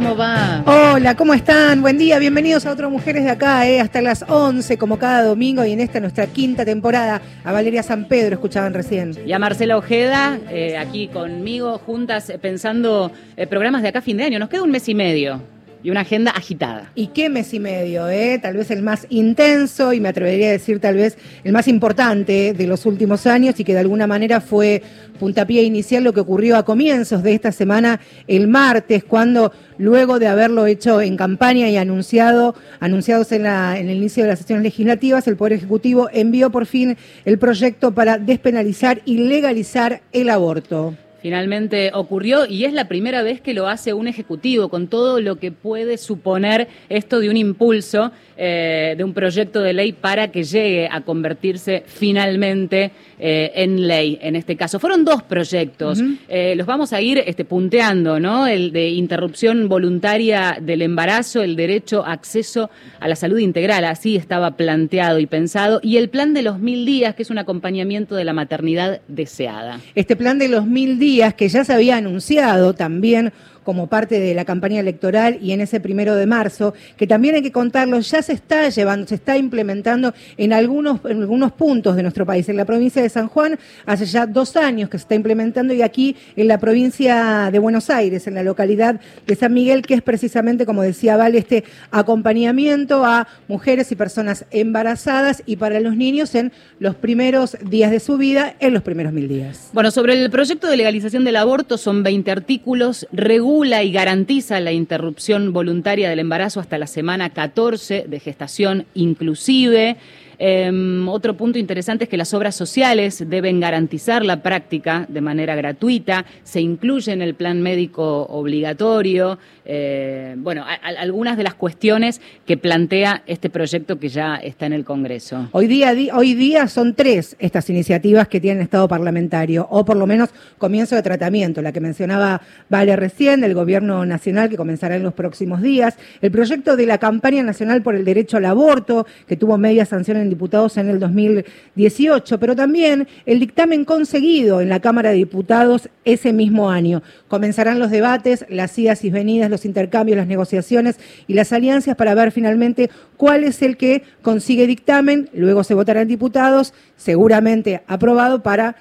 ¿cómo va? Hola, ¿cómo están? Buen día, bienvenidos a otras Mujeres de Acá, eh, hasta las 11, como cada domingo, y en esta nuestra quinta temporada. A Valeria San Pedro escuchaban recién. Y a Marcela Ojeda, eh, aquí conmigo, juntas, eh, pensando eh, programas de acá a fin de año. Nos queda un mes y medio y una agenda agitada. ¿Y qué mes y medio? Eh? Tal vez el más intenso y me atrevería a decir tal vez el más importante de los últimos años y que de alguna manera fue puntapié inicial lo que ocurrió a comienzos de esta semana, el martes, cuando luego de haberlo hecho en campaña y anunciado, anunciados en, la, en el inicio de las sesiones legislativas, el Poder Ejecutivo envió por fin el proyecto para despenalizar y legalizar el aborto. Finalmente ocurrió y es la primera vez que lo hace un ejecutivo con todo lo que puede suponer esto de un impulso eh, de un proyecto de ley para que llegue a convertirse finalmente eh, en ley en este caso. Fueron dos proyectos, eh, los vamos a ir este, punteando, ¿no? El de interrupción voluntaria del embarazo, el derecho a acceso a la salud integral, así estaba planteado y pensado, y el plan de los mil días, que es un acompañamiento de la maternidad deseada. Este plan de los mil días que ya se había anunciado también como parte de la campaña electoral y en ese primero de marzo, que también hay que contarlo, ya se está llevando, se está implementando en algunos, algunos puntos de nuestro país. En la provincia de San Juan, hace ya dos años que se está implementando, y aquí en la provincia de Buenos Aires, en la localidad de San Miguel, que es precisamente, como decía Val, este acompañamiento a mujeres y personas embarazadas y para los niños en los primeros días de su vida, en los primeros mil días. Bueno, sobre el proyecto de legalización del aborto son 20 artículos, regula y garantiza la interrupción voluntaria del embarazo hasta la semana 14 de gestación inclusive. Eh, otro punto interesante es que las obras sociales deben garantizar la práctica de manera gratuita, se incluye en el plan médico obligatorio, eh, bueno, algunas de las cuestiones que plantea este proyecto que ya está en el Congreso. Hoy día, hoy día son tres estas iniciativas que tienen estado parlamentario, o por lo menos comienzo de tratamiento, la que mencionaba Vale recién, del Gobierno Nacional, que comenzará en los próximos días, el proyecto de la campaña nacional por el derecho al aborto, que tuvo media sanción en diputados en el 2018, pero también el dictamen conseguido en la Cámara de Diputados ese mismo año. Comenzarán los debates, las idas y venidas, los intercambios, las negociaciones y las alianzas para ver finalmente cuál es el que consigue dictamen, luego se votará en diputados, seguramente aprobado para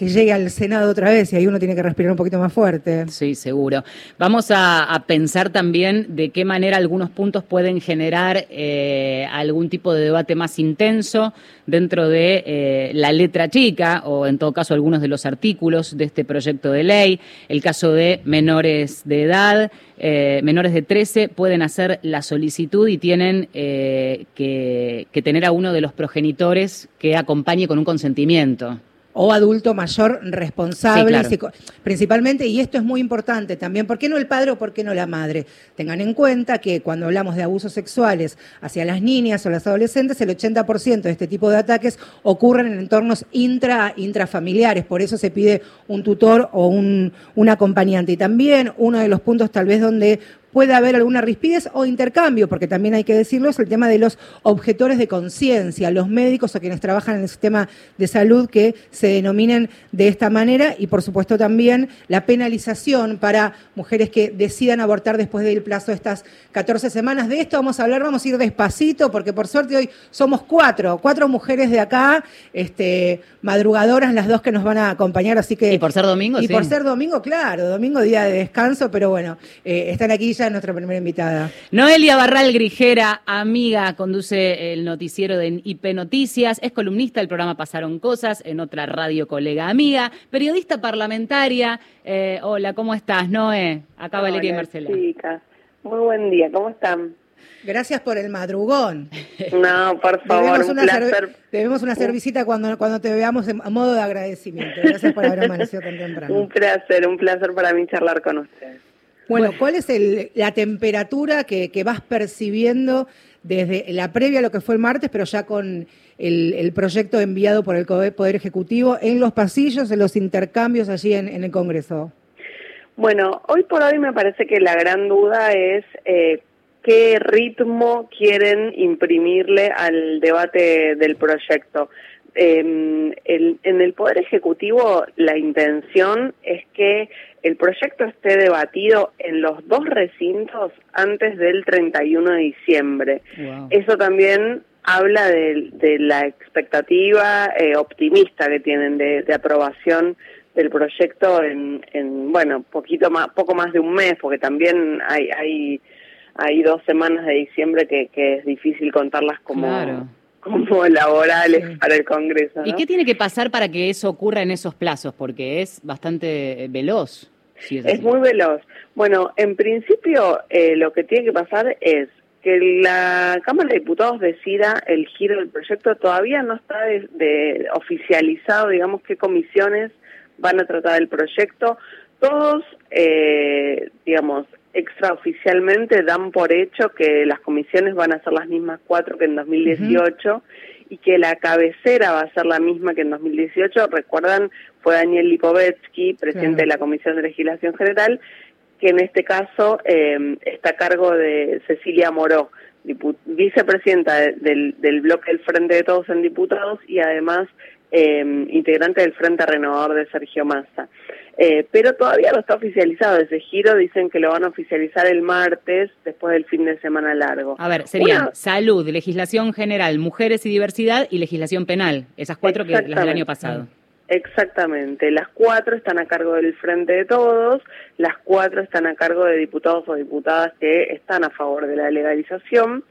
que llegue al Senado otra vez y ahí uno tiene que respirar un poquito más fuerte. Sí, seguro. Vamos a, pensar también de qué manera algunos puntos pueden generar eh, algún tipo de debate más intenso dentro de eh, la letra chica o en todo caso algunos de los artículos de este proyecto de ley. El caso de menores de edad, eh, menores de 13 pueden hacer la solicitud y tienen eh, que, que tener a uno de los progenitores que acompañe con un consentimiento o adulto mayor responsable, sí, claro. principalmente, y esto es muy importante también, ¿por qué no el padre o por qué no la madre? Tengan en cuenta que cuando hablamos de abusos sexuales hacia las niñas o las adolescentes, el 80% de este tipo de ataques ocurren en entornos intra, intrafamiliares, por eso se pide un tutor o un, un acompañante. Y también uno de los puntos tal vez donde puede haber alguna rispidez o intercambio, porque también hay que decirlo, es el tema de los objetores de conciencia, los médicos o quienes trabajan en el sistema de salud que se denominen de esta manera y por supuesto también la penalización para mujeres que decidan abortar después del plazo de estas 14 semanas. De esto vamos a hablar, vamos a ir despacito, porque por suerte hoy somos cuatro, cuatro mujeres de acá, este, madrugadoras las dos que nos van a acompañar, así que... Y por ser domingo, Y sí. por ser domingo, claro, domingo día de descanso, pero bueno, eh, están aquí ya nuestra primera invitada. Noelia Barral Grijera, amiga, conduce el noticiero de IP Noticias, es columnista del programa Pasaron Cosas en otra radio colega amiga, periodista parlamentaria. Eh, hola, ¿cómo estás, Noé? Acá Hola, Valeria y Marcela. Chicas, muy buen día, ¿cómo están? Gracias por el madrugón. No, por favor, debemos un una placer. Debemos una cervecita cuando, cuando te veamos en, a modo de agradecimiento. Gracias por haber amanecido tan temprano. Un placer, un placer para mí charlar con ustedes. Bueno, ¿cuál es el, la temperatura que, que, vas percibiendo desde la previa a lo que fue el martes, pero ya con el, el, proyecto enviado por el Poder Ejecutivo en los pasillos, en los intercambios allí en, en el Congreso? Bueno, hoy por hoy me parece que la gran duda es eh, qué ritmo quieren imprimirle al debate del proyecto. Eh, en el Poder Ejecutivo la intención es que el proyecto esté debatido en los dos recintos antes del 31 de diciembre. Eso también habla de, la expectativa eh, optimista que tienen de, aprobación del proyecto en, en, bueno poquito más poco más de un mes porque también hay hay hay dos semanas de diciembre que, que es difícil contarlas como como laborales para el Congreso. ¿Y qué tiene que pasar para que eso ocurra en esos plazos? Porque es bastante eh, veloz. es, muy veloz. Bueno, en principio eh, lo que tiene que pasar es que la Cámara de Diputados decida el giro del proyecto. Todavía no está de, oficializado, digamos, qué comisiones van a tratar el proyecto. Todos, eh, digamos, extraoficialmente dan por hecho que las comisiones van a ser las mismas cuatro que en 2018 y que la cabecera va a ser la misma que en 2018. Recuerdan, fue Daniel Lipovetsky, presidente de la Comisión de Legislación General, que en este caso eh, está a cargo de Cecilia Moró, vicepresidenta del, del bloque del Frente de Todos en Diputados y además eh, integrante del Frente Renovador de Sergio Massa. Eh, pero todavía no está oficializado ese giro, dicen que lo van a oficializar el martes después del fin de semana largo. A ver, serían salud, legislación general, mujeres y diversidad y legislación penal, esas cuatro que las del año pasado. Exactamente, las cuatro están a cargo del Frente de Todos, las cuatro están a cargo de diputados o diputadas que están a favor de la legalización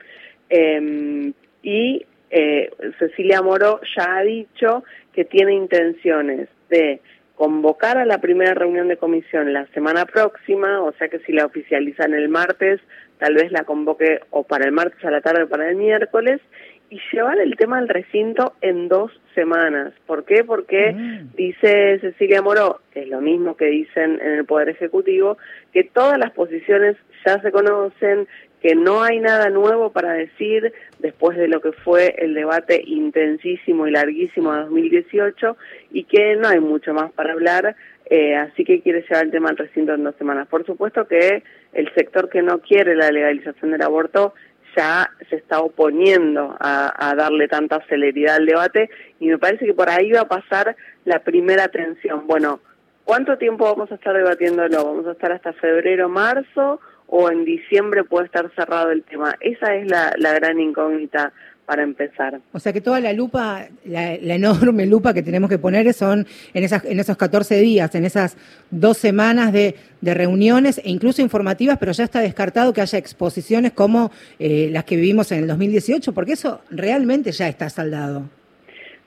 em, y eh, Cecilia Moro ya ha dicho que tiene intenciones de convocar a la primera reunión de comisión la semana próxima, o sea que si la oficializan el martes, tal vez la convoque o para el martes a la tarde o para el miércoles, y llevar el tema al recinto en dos semanas. ¿Por qué? Porque mm. dice Cecilia Moró, que es lo mismo que dicen en el Poder Ejecutivo, que todas las posiciones ya se conocen, que no hay nada nuevo para decir después de lo que fue el debate intensísimo y larguísimo de 2018 y que no hay mucho más para hablar, eh, así que quiere llevar el tema al recinto en dos semanas. Por supuesto que el sector que no quiere la legalización del aborto ya se está oponiendo a, darle tanta celeridad al debate y me parece que por ahí va a pasar la primera tensión. Bueno, ¿cuánto tiempo vamos a estar debatiéndolo? ¿Vamos a estar hasta febrero, marzo? o en diciembre puede estar cerrado el tema. Esa es la, gran incógnita para empezar. O sea que toda la lupa, la, enorme lupa que tenemos que poner son en, esas, en esos 14 días, en esas dos semanas de, reuniones e incluso informativas, pero ya está descartado que haya exposiciones como eh, las que vivimos en el 2018, porque eso realmente ya está saldado.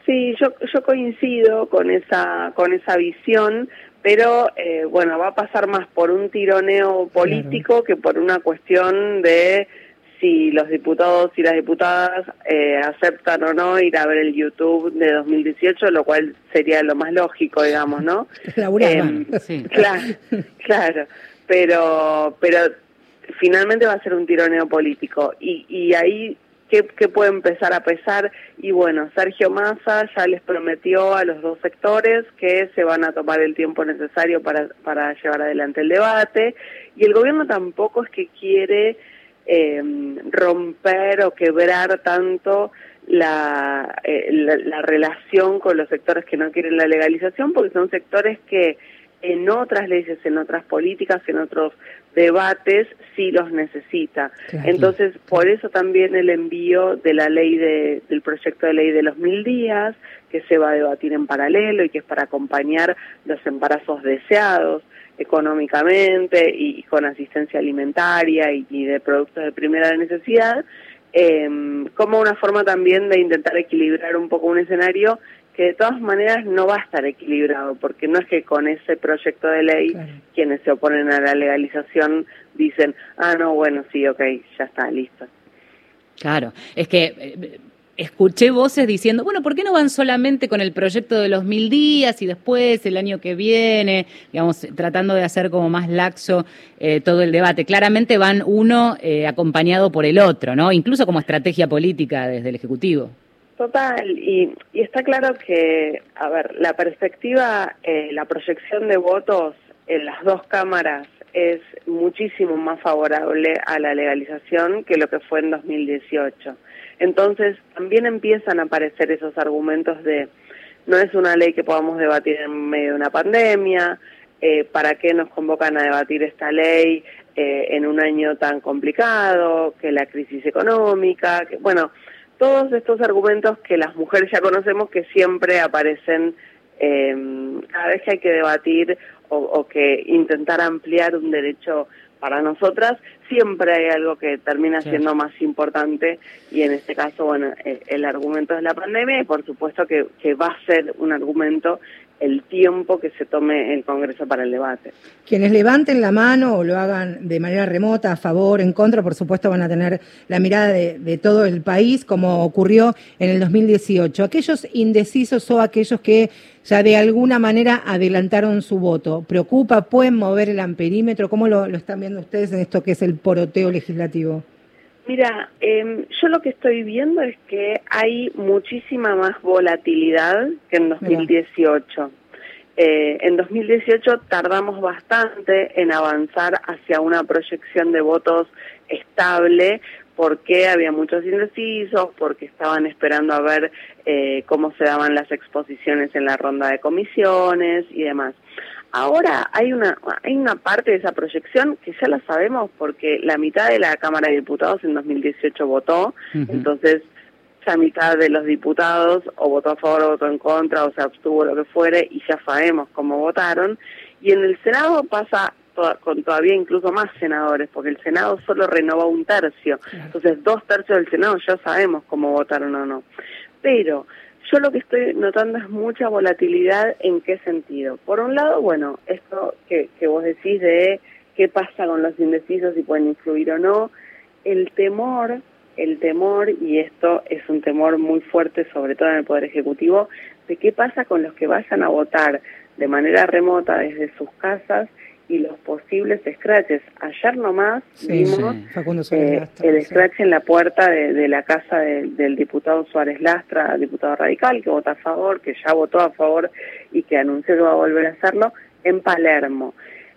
Sí, yo, yo coincido con esa, con esa visión, pero eh, bueno, va a pasar más por un tironeo político que por una cuestión de si los diputados y las diputadas eh, aceptan o no ir a ver el YouTube de 2018, lo cual sería lo más lógico, digamos, ¿no? Eh, sí. Claro, claro, pero, pero finalmente va a ser un tironeo político y, y ahí qué, puede empezar a pesar. Y bueno, Sergio Massa ya les prometió a los dos sectores que se van a tomar el tiempo necesario para, para llevar adelante el debate. Y el gobierno tampoco es que quiere em, romper o quebrar tanto la, eh, la, la relación con los sectores que no quieren la legalización, porque son sectores que en otras leyes, en otras políticas, en otros debates, sí los necesita. Entonces, por eso también el envío de la ley de, del proyecto de ley de los mil días, que se va a debatir en paralelo y que es para acompañar los embarazos deseados económicamente y, con asistencia alimentaria y, de productos de primera necesidad, eh, como una forma también de intentar equilibrar un poco un escenario que de todas maneras no va a estar equilibrado, porque no es que con ese proyecto de ley quienes se oponen a la legalización dicen, ah, no, bueno, sí, ok, ya está, listo. Claro, es que eh, escuché voces diciendo, bueno, ¿por qué no van solamente con el proyecto de los mil días y después el año que viene, digamos, tratando de hacer como más laxo eh, todo el debate? Claramente van uno eh, acompañado por el otro, ¿no? Incluso como estrategia política desde el Ejecutivo. Total, y, está claro que, a ver, la perspectiva, eh, la proyección de votos en las dos cámaras es muchísimo más favorable a la legalización que lo que fue en 2018. Entonces también empiezan a aparecer esos argumentos de no es una ley que podamos debatir en medio de una pandemia, eh, ¿para qué nos convocan a debatir esta ley eh, en un año tan complicado, que la crisis económica, que bueno, todos estos argumentos que las mujeres ya conocemos que siempre aparecen eh, cada vez que hay que debatir o, o que intentar ampliar un derecho para nosotras siempre hay algo que termina siendo más importante y en este caso, bueno, el, el argumento es la pandemia y por supuesto que, que va a ser un argumento el tiempo que se tome el Congreso para el debate. Quienes levanten la mano o lo hagan de manera remota, a favor, en contra, por supuesto van a tener la mirada de, de todo el país, como ocurrió en el 2018. Aquellos indecisos o aquellos que ya de alguna manera adelantaron su voto, ¿preocupa? ¿Pueden mover el amperímetro? ¿Cómo lo, lo están viendo ustedes en esto que es el poroteo legislativo? Mira, eh, yo lo que estoy viendo es que hay muchísima más volatilidad que en 2018. Eh, en 2018 tardamos bastante en avanzar hacia una proyección de votos estable porque había muchos indecisos, porque estaban esperando a ver eh, cómo se daban las exposiciones en la ronda de comisiones y demás. Ahora hay una, hay una parte de esa proyección que ya la sabemos porque la mitad de la Cámara de Diputados en 2018 votó, entonces ya mitad de los diputados o votó a favor o votó en contra o se abstuvo lo que fuere y ya sabemos cómo votaron. Y en el Senado pasa con todavía incluso más senadores, porque el Senado solo renovó un tercio. Entonces dos tercios del Senado ya sabemos cómo votaron o no. Pero yo lo que estoy notando es mucha volatilidad en qué sentido. Por un lado, bueno, esto que, que vos decís de qué pasa con los indecisos, si pueden influir o no, el temor, el temor, y esto es un temor muy fuerte, sobre todo en el Poder Ejecutivo, de qué pasa con los que vayan a votar de manera remota desde sus casas y los posibles scratches. Ayer nomás vimos eh, el scratch en la puerta de, la casa del diputado Suárez Lastra, diputado radical, que vota a favor, que ya votó a favor y que anunció que va a volver a hacerlo, en Palermo.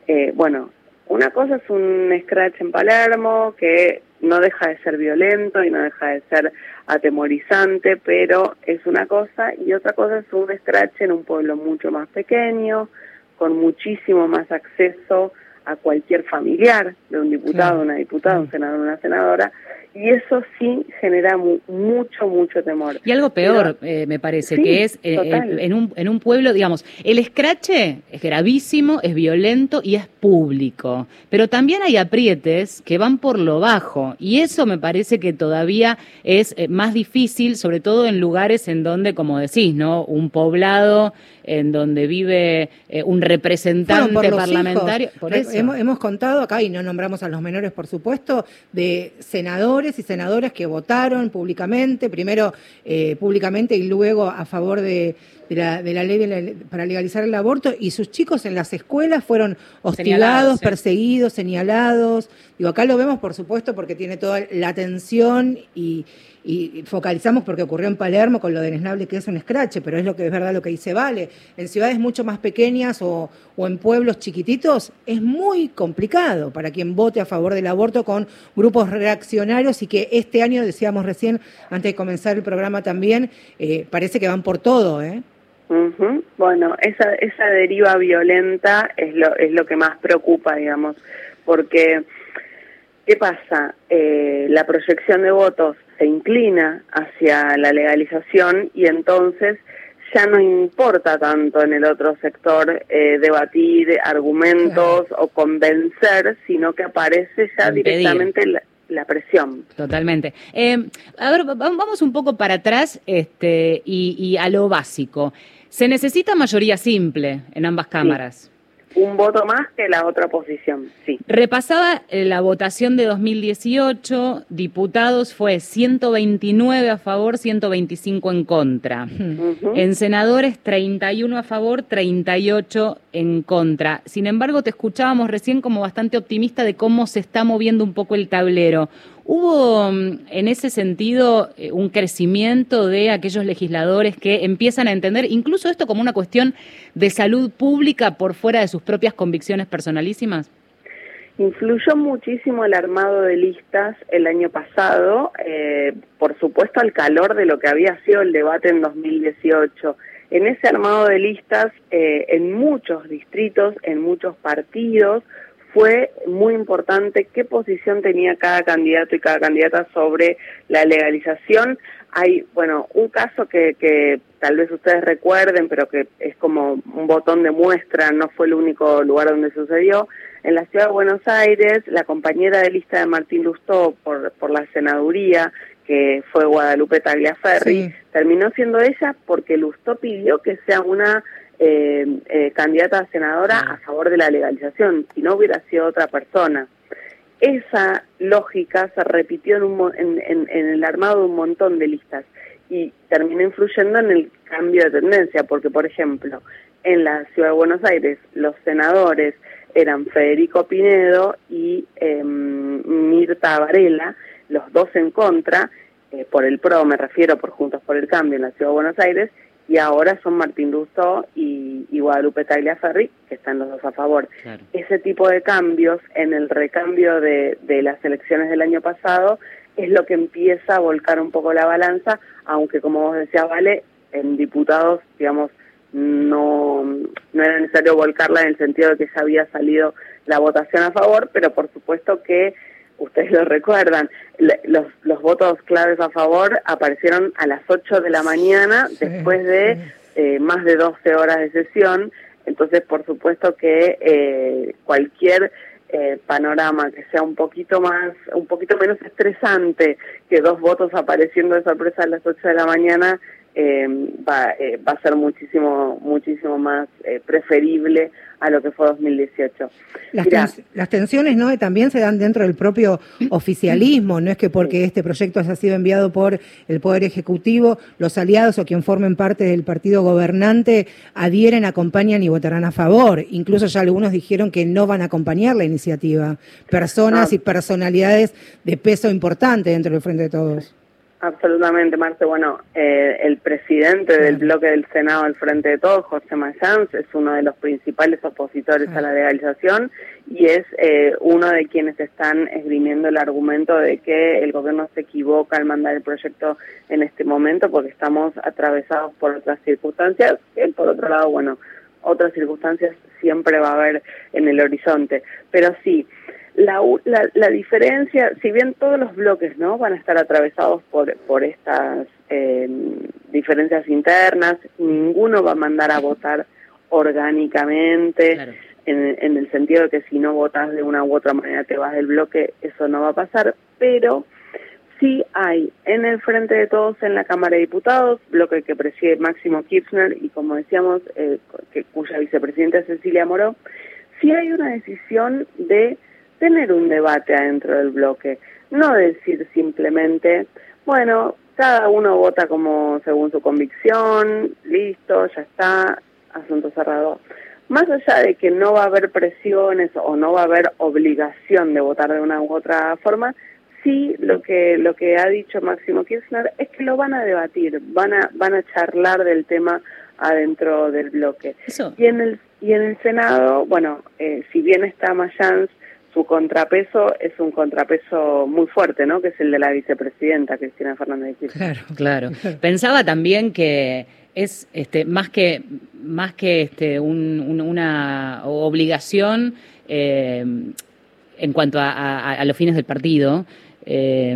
Eh, bueno, una cosa es un scratch en Palermo que no deja de ser violento y no deja de ser atemorizante, pero es una cosa, y otra cosa es un scratch en un pueblo mucho más pequeño, con muchísimo más acceso a cualquier familiar de un diputado, una diputada, un senador, una senadora, y eso sí genera mucho, mucho temor. Y algo peor, eh, me parece, que es eh, en, un, en un pueblo, digamos, el escrache es gravísimo, es violento y es público, pero también hay aprietes que van por lo bajo, y eso me parece que todavía es eh, más difícil, sobre todo en lugares en donde, como decís, ¿no? Un poblado en donde vive un representante parlamentario. Por eso. Hemos, hemos contado acá, y no nombramos a los menores, por supuesto, de senadores y senadoras que votaron públicamente, primero eh, públicamente y luego a favor de, la, ley para legalizar el aborto, y sus chicos en las escuelas fueron hostigados, perseguidos, señalados. Digo, acá lo vemos, por supuesto, porque tiene toda la atención y, y focalizamos porque ocurrió en Palermo con lo de Nesnable que es un escrache, pero es lo que es verdad lo que dice Vale. En ciudades mucho más pequeñas o, o en pueblos chiquititos es muy complicado para quien vote a favor del aborto con grupos reaccionarios y que este año, decíamos recién, antes de comenzar el programa también, eh, parece que van por todo, ¿eh? Bueno, esa, esa deriva violenta es lo, es lo que más preocupa, digamos, porque ¿qué pasa? Eh, la proyección de votos se inclina hacia la legalización y entonces ya no importa tanto en el otro sector eh, debatir argumentos o convencer, sino que aparece ya directamente la, presión. Totalmente. Eh, a ver, vamos un poco para atrás este, y, a lo básico. Se necesita mayoría simple en ambas cámaras un voto más que la otra posición, sí. Repasaba eh, la votación de 2018, diputados fue 129 a favor, 125 en contra. En senadores 31 a favor, 38 en contra. Sin embargo, te escuchábamos recién como bastante optimista de cómo se está moviendo un poco el tablero. ¿Hubo mm, en ese sentido eh, un crecimiento de aquellos legisladores que empiezan a entender incluso esto como una cuestión de salud pública por fuera de sus propias convicciones personalísimas? Influyó muchísimo el armado de listas el año pasado, eh, por supuesto al calor de lo que había sido el debate en 2018. En ese armado de listas, eh, en muchos distritos, en muchos partidos, fue muy importante qué posición tenía cada candidato y cada candidata sobre la legalización. Hay, bueno, un caso que, que tal vez ustedes recuerden, pero que es como un botón de muestra, no fue el único lugar donde sucedió. En la ciudad de Buenos Aires, la compañera de lista de Martín Lustó por, por la senaduría, que fue Guadalupe Tagliaferri, terminó siendo ella porque Lustó pidió que sea una eh, eh, candidata a senadora a favor de la legalización, si no hubiera sido otra persona. Esa lógica se repitió en, un, en, en, el armado de un montón de listas y terminó influyendo en el cambio de tendencia, porque, por ejemplo, en la ciudad de Buenos Aires los senadores eran Federico Pinedo y em, Mirta Varela, los dos en contra, eh, por el PRO, me refiero por Juntos por el Cambio en la ciudad de Buenos Aires, y ahora son Martín Lustó y, y Guadalupe Tagliaferri, que están los dos a favor. Ese tipo de cambios en el recambio de, de las elecciones del año pasado es lo que empieza a volcar un poco la balanza, aunque como vos decías, Vale, en diputados, digamos, no, no era necesario volcarla en el sentido de que ya había salido la votación a favor, pero por supuesto que ustedes lo recuerdan, los, los votos claves a favor aparecieron a las 8 de la mañana después de eh, más de 12 horas de sesión, entonces por supuesto que eh, cualquier eh, panorama que sea un poquito más, un poquito menos estresante que dos votos apareciendo de sorpresa a las 8 de la mañana, eh, va, eh, va a ser muchísimo muchísimo más eh, preferible a lo que fue 2018. Las, las tensiones no también se dan dentro del propio oficialismo, no es que porque este proyecto haya sido enviado por el Poder Ejecutivo, los aliados o quien formen parte del partido gobernante adhieren, acompañan y votarán a favor. Incluso ya algunos dijeron que no van a acompañar la iniciativa. Personas y personalidades de peso importante dentro del Frente de Todos. Absolutamente, Marce. Bueno, eh, el presidente del bloque del Senado al Frente de Todos, José Mayans, es uno de los principales opositores a la legalización y es eh, uno de quienes están esgrimiendo el argumento de que el gobierno se equivoca al mandar el proyecto en este momento porque estamos atravesados por otras circunstancias. Y por otro lado, bueno, otras circunstancias siempre va a haber en el horizonte. Pero sí, la, la, diferencia, si bien todos los bloques no van a estar atravesados por, por estas eh, diferencias internas, ninguno va a mandar a votar orgánicamente, en, en, el sentido de que si no votas de una u otra manera te vas del bloque, eso no va a pasar, pero sí hay en el Frente de Todos en la Cámara de Diputados, bloque que preside Máximo Kirchner y como decíamos, eh, que, cuya vicepresidenta es Cecilia Moró, sí hay una decisión de tener un debate adentro del bloque, no decir simplemente, bueno, cada uno vota como según su convicción, listo, ya está, asunto cerrado. Más allá de que no va a haber presiones o no va a haber obligación de votar de una u otra forma, sí lo que lo que ha dicho Máximo Kirchner es que lo van a debatir, van a van a charlar del tema adentro del bloque. Y en el y en el Senado, bueno, eh, si bien está Mayans su contrapeso es un contrapeso muy fuerte, ¿no? Que es el de la vicepresidenta Cristina Fernández de Kirchner. Claro, claro. Pensaba también que es este más que más que este una obligación eh, en cuanto a, los fines del partido eh,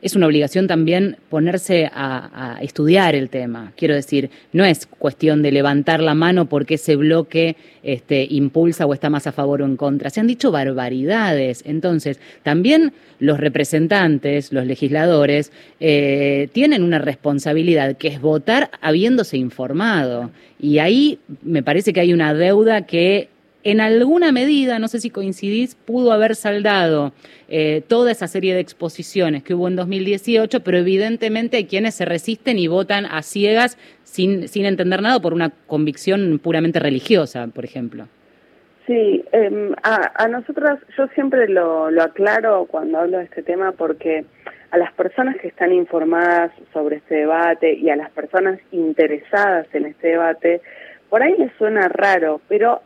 es una obligación también ponerse a, estudiar el tema. Quiero decir, no es cuestión de levantar la mano porque ese bloque este, impulsa o está más a favor o en contra. Se han dicho barbaridades. Entonces, también los representantes, los legisladores, eh, tienen una responsabilidad que es votar habiéndose informado. Y ahí me parece que hay una deuda que en alguna medida, no sé si coincidís, pudo haber saldado eh, toda esa serie de exposiciones que hubo en 2018, pero evidentemente hay quienes se resisten y votan a ciegas sin, sin entender nada por una convicción puramente religiosa, por ejemplo. Sí, eh, a, a nosotros yo siempre lo, lo aclaro cuando hablo de este tema porque a las personas que están informadas sobre este debate y a las personas interesadas en este debate, por ahí les suena raro, pero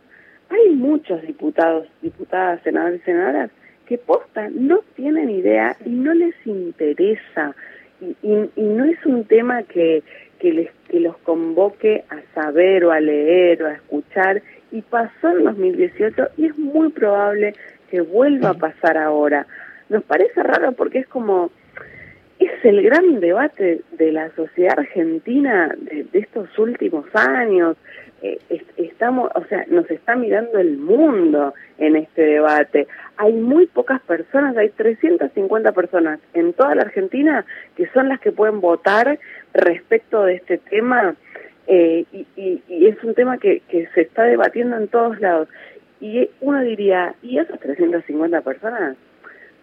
hay muchos diputados, diputadas, senadores y senadoras que posta no tienen idea y no les interesa. Y, y, no es un tema que, que, les, que los convoque a saber o a leer o a escuchar. Y pasó en 2018 y es muy probable que vuelva a pasar ahora. Nos parece raro porque es como, es el gran debate de la sociedad argentina de, estos últimos años. Eh, estamos, o sea, nos está mirando el mundo en este debate. Hay muy pocas personas, hay 350 personas en toda la Argentina que son las que pueden votar respecto de este tema. Eh, y, y, es un tema que, que se está debatiendo en todos lados. Y uno diría, ¿y esas 350 personas?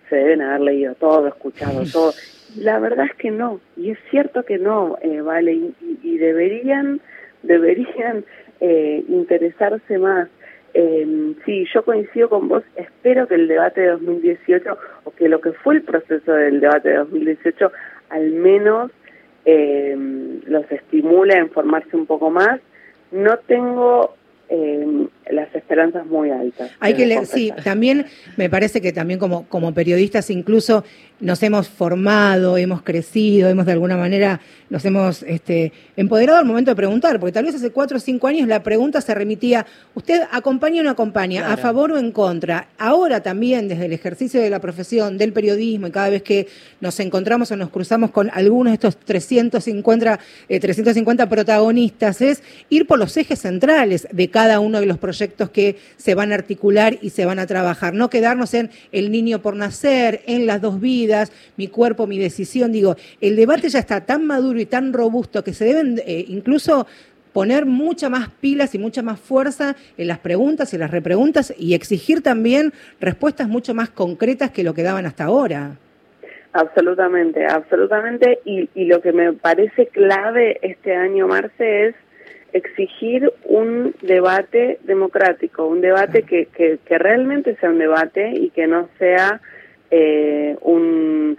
Se deben haber leído todo, escuchado todo. La verdad es que no, y es cierto que no, eh, vale, y, deberían, deberían eh, interesarse más. Eh, sí, yo coincido con vos, espero que el debate de 2018, o que lo que fue el proceso del debate de 2018, al menos eh, los estimule a informarse un poco más. No tengo eh, las esperanzas muy altas. Hay que leer, sí, también me parece que también como, como periodistas incluso nos hemos formado, hemos crecido, hemos de alguna manera, nos hemos este, empoderado al momento de preguntar, porque tal vez hace cuatro o cinco años la pregunta se remitía, ¿usted acompaña o no acompaña? ¿A favor o en contra? Ahora también, desde el ejercicio de la profesión, del periodismo, y cada vez que nos encontramos o nos cruzamos con algunos de estos 350, 350 eh, protagonistas, es ir por los ejes centrales de cada uno de los proyectos que se van a articular y se van a trabajar, no quedarnos en el niño por nacer, en las dos vidas, mi cuerpo, mi decisión. Digo, el debate ya está tan maduro y tan robusto que se deben eh, incluso poner mucha más pilas y mucha más fuerza en las preguntas y las repreguntas y exigir también respuestas mucho más concretas que lo que daban hasta ahora. Absolutamente, absolutamente. Y, y lo que me parece clave este año, Marce, es exigir un debate democrático, un debate que, que, que realmente sea un debate y que no sea eh, un,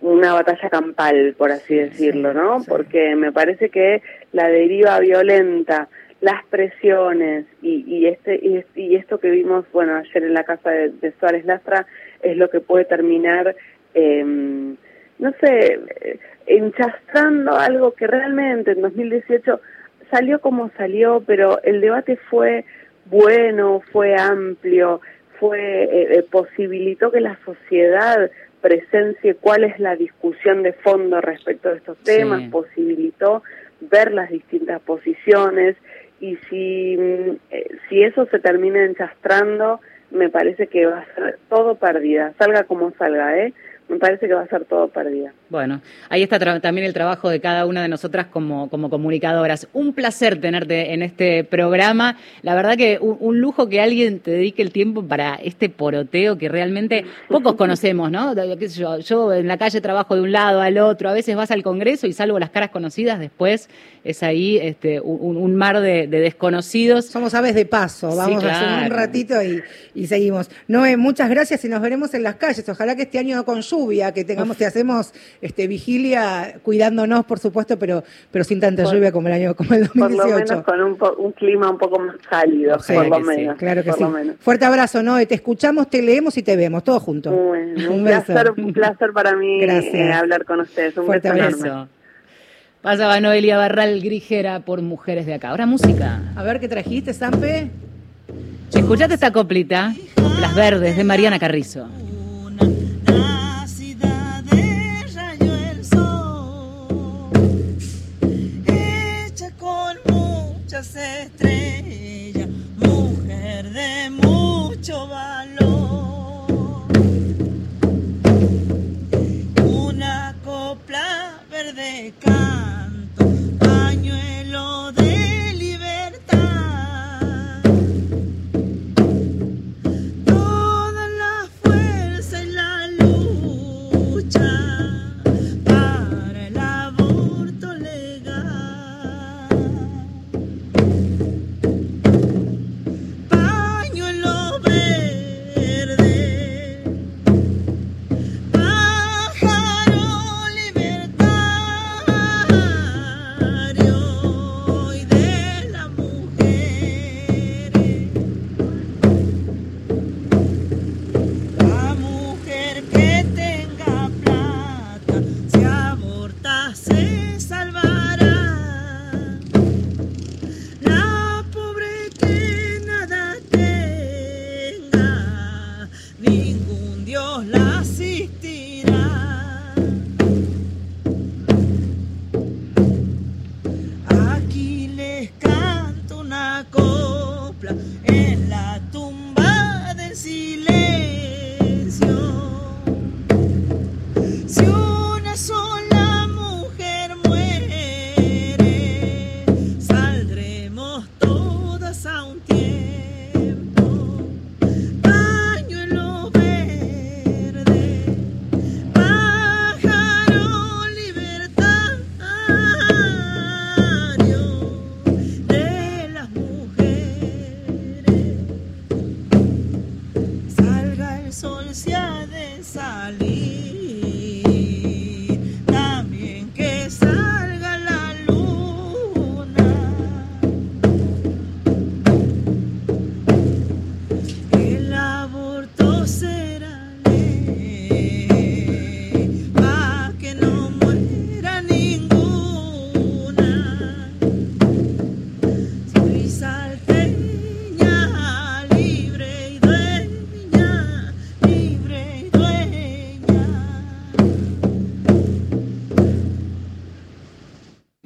una batalla campal, por así decirlo, ¿no? Porque me parece que la deriva violenta, las presiones y, y este y, esto que vimos, bueno, ayer en la casa de, Suárez Lastra es lo que puede terminar, eh, no sé, enchastrando algo que realmente en 2018 salió como salió, pero el debate fue bueno, fue amplio, fue eh, eh, posibilitó que la sociedad presencie cuál es la discusión de fondo respecto de estos temas, posibilitó ver las distintas posiciones y si, mm, eh, si eso se termina enchastrando, me parece que va a ser todo perdida, salga como salga, ¿eh? Me parece que va a ser todo perdido. Bueno, ahí está también el trabajo de cada una de nosotras como, como comunicadoras. Un placer tenerte en este programa. La verdad que un, lujo que alguien te dedique el tiempo para este poroteo que realmente pocos conocemos, ¿no? Yo, yo en la calle trabajo de un lado al otro, a veces vas al Congreso y salvo las caras conocidas, después es ahí este, un, mar de, desconocidos. Somos aves de paso, vamos a hacer un ratito y, seguimos. Noé, muchas gracias y nos veremos en las calles. Ojalá que este año con lluvia, que tengamos, que hacemos este, vigilia cuidándonos, por supuesto, pero, pero sin tanta lluvia como el año como el 2018. Por lo menos con un, clima un poco más cálido, por lo menos. claro que sí. Fuerte abrazo, Noé. Te escuchamos, te leemos y te vemos, todos juntos. un, placer, un placer para mí eh, hablar con ustedes. Un Fuerte abrazo. Pasaba Noelia Barral Grigera por Mujeres de Acá. Ahora música. A ver qué trajiste, Sampe. Escuchate esta coplita, Las Verdes, de Mariana Carrizo. Estrellas, mujer de mucho valor. Una copla verde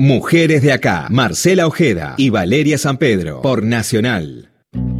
Mujeres de acá, Marcela Ojeda y Valeria San Pedro, por Nacional.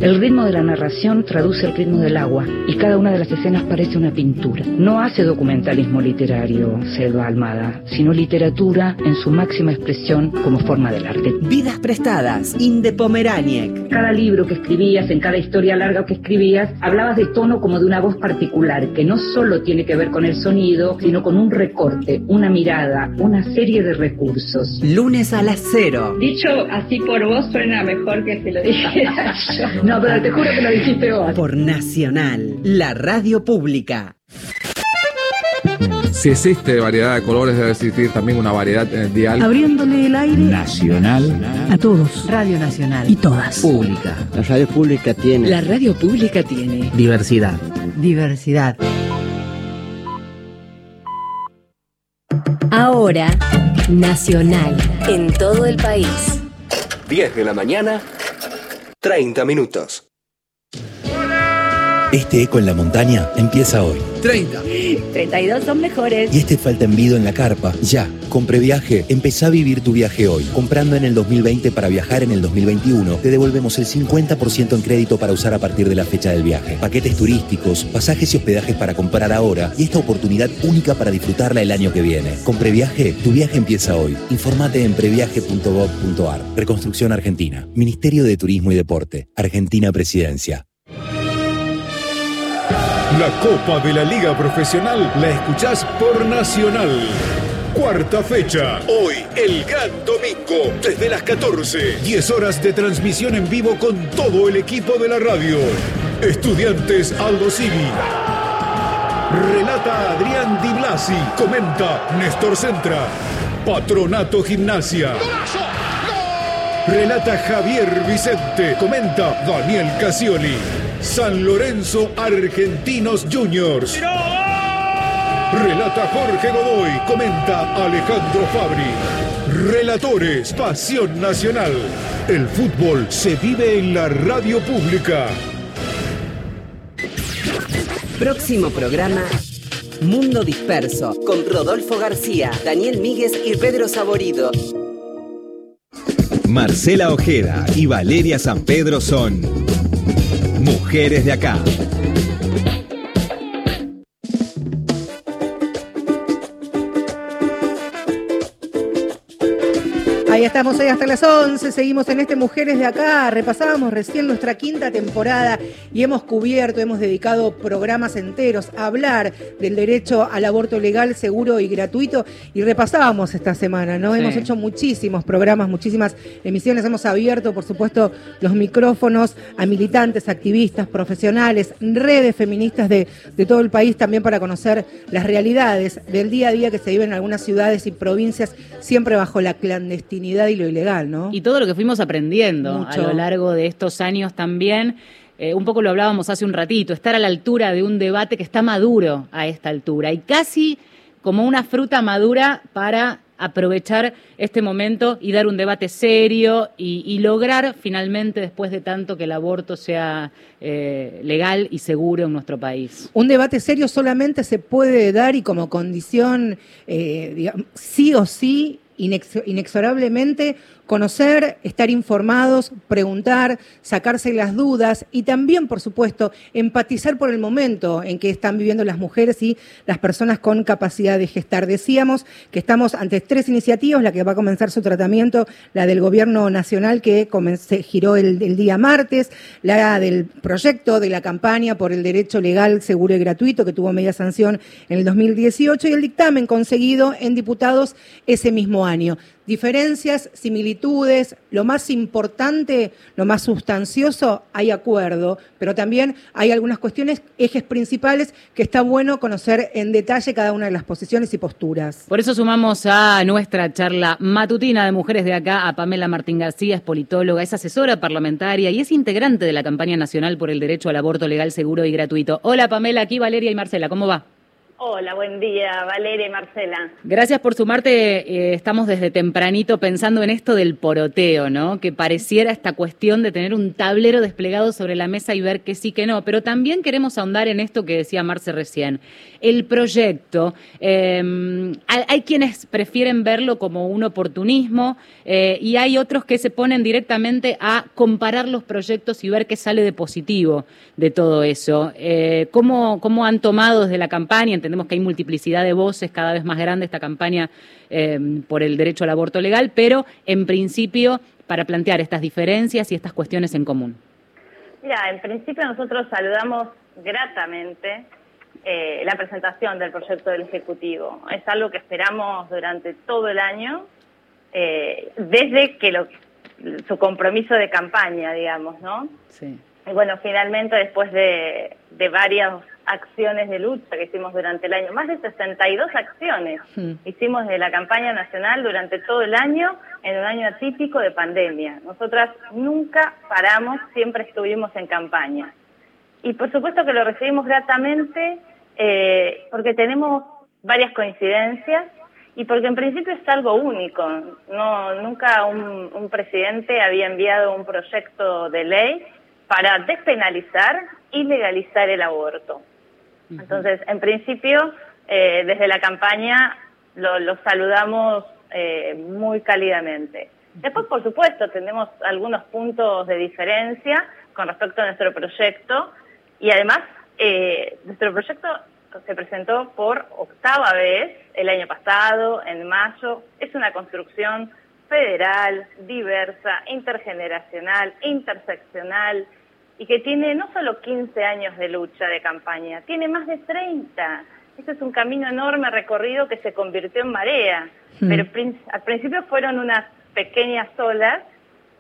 El ritmo de la narración traduce el ritmo del agua y cada una de las escenas parece una pintura. No hace documentalismo literario, Selva Almada, sino literatura en su máxima expresión como forma del arte. Vidas prestadas, Inde Pomeraniec. Cada libro que escribías, en cada historia larga que escribías, hablabas de tono como de una voz particular, que no solo tiene que ver con el sonido, sino con un recorte, una mirada, una serie de recursos. Lunes a las cero. Dicho así por vos suena mejor que si lo dijera yo. No, pero te juro que lo dijiste vos. Por Nacional, la radio pública. Si existe variedad de colores, debe existir también una variedad en el dial. Abriéndole el aire Nacional a todos. Radio Nacional. Y todas. Pública. La radio pública tiene. La radio pública tiene. Diversidad. Diversidad. Ahora, Nacional. En todo el país. 10 de la mañana, 30 minutos. Este eco en la montaña empieza hoy. 30. 32 son mejores. Y este falta envido en la carpa. Ya, con Previaje, empezá a vivir tu viaje hoy. Comprando en el 2020 para viajar en el 2021, te devolvemos el 50% en crédito para usar a partir de la fecha del viaje. Paquetes turísticos, pasajes y hospedajes para comprar ahora y esta oportunidad única para disfrutarla el año que viene. Con Previaje, tu viaje empieza hoy. Informate en previaje.gov.ar. Reconstrucción Argentina. Ministerio de Turismo y Deporte. Argentina Presidencia. La Copa de la Liga Profesional la escuchás por Nacional. Cuarta fecha. Hoy, el gran domingo, desde las 14. 10 horas de transmisión en vivo con todo el equipo de la radio. Estudiantes Aldo Civi. Relata Adrián Di Blasi. Comenta Néstor Centra. Patronato Gimnasia. Relata Javier Vicente. Comenta Daniel Casioli. San Lorenzo Argentinos Juniors. Relata Jorge Godoy, comenta Alejandro Fabri. Relatores, Pasión Nacional. El fútbol se vive en la radio pública. Próximo programa. Mundo Disperso, con Rodolfo García, Daniel Míguez y Pedro Saborido. Marcela Ojeda y Valeria San Pedro son Mujeres de acá. Ahí estamos hoy hasta las 11, seguimos en este Mujeres de Acá, repasábamos recién nuestra quinta temporada y hemos cubierto, hemos dedicado programas enteros a hablar del derecho al aborto legal, seguro y gratuito. Y repasábamos esta semana, ¿no? Sí. Hemos hecho muchísimos programas, muchísimas emisiones, hemos abierto, por supuesto, los micrófonos a militantes, activistas, profesionales, redes feministas de, de todo el país también para conocer las realidades del día a día que se viven en algunas ciudades y provincias, siempre bajo la clandestinidad y lo ilegal, ¿no? Y todo lo que fuimos aprendiendo Mucho. a lo largo de estos años también. eh, un poco lo hablábamos hace un ratito, estar a la altura de un debate que está maduro a esta altura y casi como una fruta madura para aprovechar este momento y dar un debate serio y, lograr finalmente, después de tanto, que el aborto sea eh, legal y seguro en nuestro país. Un debate serio solamente se puede dar y como condición, eh, digamos, sí o sí, inexorablemente conocer, estar informados, preguntar, sacarse las dudas y también, por supuesto, empatizar por el momento en que están viviendo las mujeres y las personas con capacidad de gestar. Decíamos que estamos ante tres iniciativas, la que va a comenzar su tratamiento, la del Gobierno Nacional que se giró el, el día martes, la del proyecto de la campaña por el derecho legal, seguro y gratuito que tuvo media sanción en el 2018 y el dictamen conseguido en diputados ese mismo año diferencias, similitudes, lo más importante, lo más sustancioso, hay acuerdo, pero también hay algunas cuestiones, ejes principales, que está bueno conocer en detalle cada una de las posiciones y posturas. Por eso sumamos a nuestra charla matutina de mujeres de acá a Pamela Martín García, es politóloga, es asesora parlamentaria y es integrante de la campaña nacional por el derecho al aborto legal, seguro y gratuito. Hola Pamela, aquí Valeria y Marcela, ¿cómo va? Hola, buen día, Valeria y Marcela. Gracias por sumarte. Eh, estamos desde tempranito pensando en esto del poroteo, ¿no? Que pareciera esta cuestión de tener un tablero desplegado sobre la mesa y ver que sí, que no. Pero también queremos ahondar en esto que decía Marce recién. El proyecto. Em, hay, quienes prefieren verlo como un oportunismo eh, y hay otros que se ponen directamente a comparar los proyectos y ver qué sale de positivo de todo eso. Eh, ¿cómo, ¿Cómo han tomado desde la campaña? Entendemos que hay multiplicidad de voces cada vez más grande esta campaña em, por el derecho al aborto legal, pero en principio para plantear estas diferencias y estas cuestiones en común. Mira, en principio nosotros saludamos gratamente eh, la presentación del proyecto del Ejecutivo. Es algo que esperamos durante todo el año, eh, desde que lo, su compromiso de campaña, digamos, ¿no? Sí. Y bueno, finalmente después de, de varios acciones de lucha que hicimos durante el año, más de 62 acciones hmm. hicimos de la campaña nacional durante todo el año, en un año atípico de pandemia. Nosotras nunca paramos, siempre estuvimos en campaña. Y por supuesto que lo recibimos gratamente eh, porque tenemos varias coincidencias y porque en principio es algo único. No, nunca un, un presidente había enviado un proyecto de ley para despenalizar y legalizar el aborto. Entonces, en principio, eh, desde la campaña lo, saludamos eh, muy cálidamente. Después, por supuesto, tenemos algunos puntos de diferencia con respecto a nuestro proyecto y además eh, nuestro proyecto se presentó por octava vez el año pasado, en mayo. Es una construcción federal, diversa, intergeneracional, interseccional, y que tiene no solo 15 años de lucha de campaña, tiene más de 30. Este es un camino enorme recorrido que se convirtió en marea, hmm. pero al principio fueron unas pequeñas olas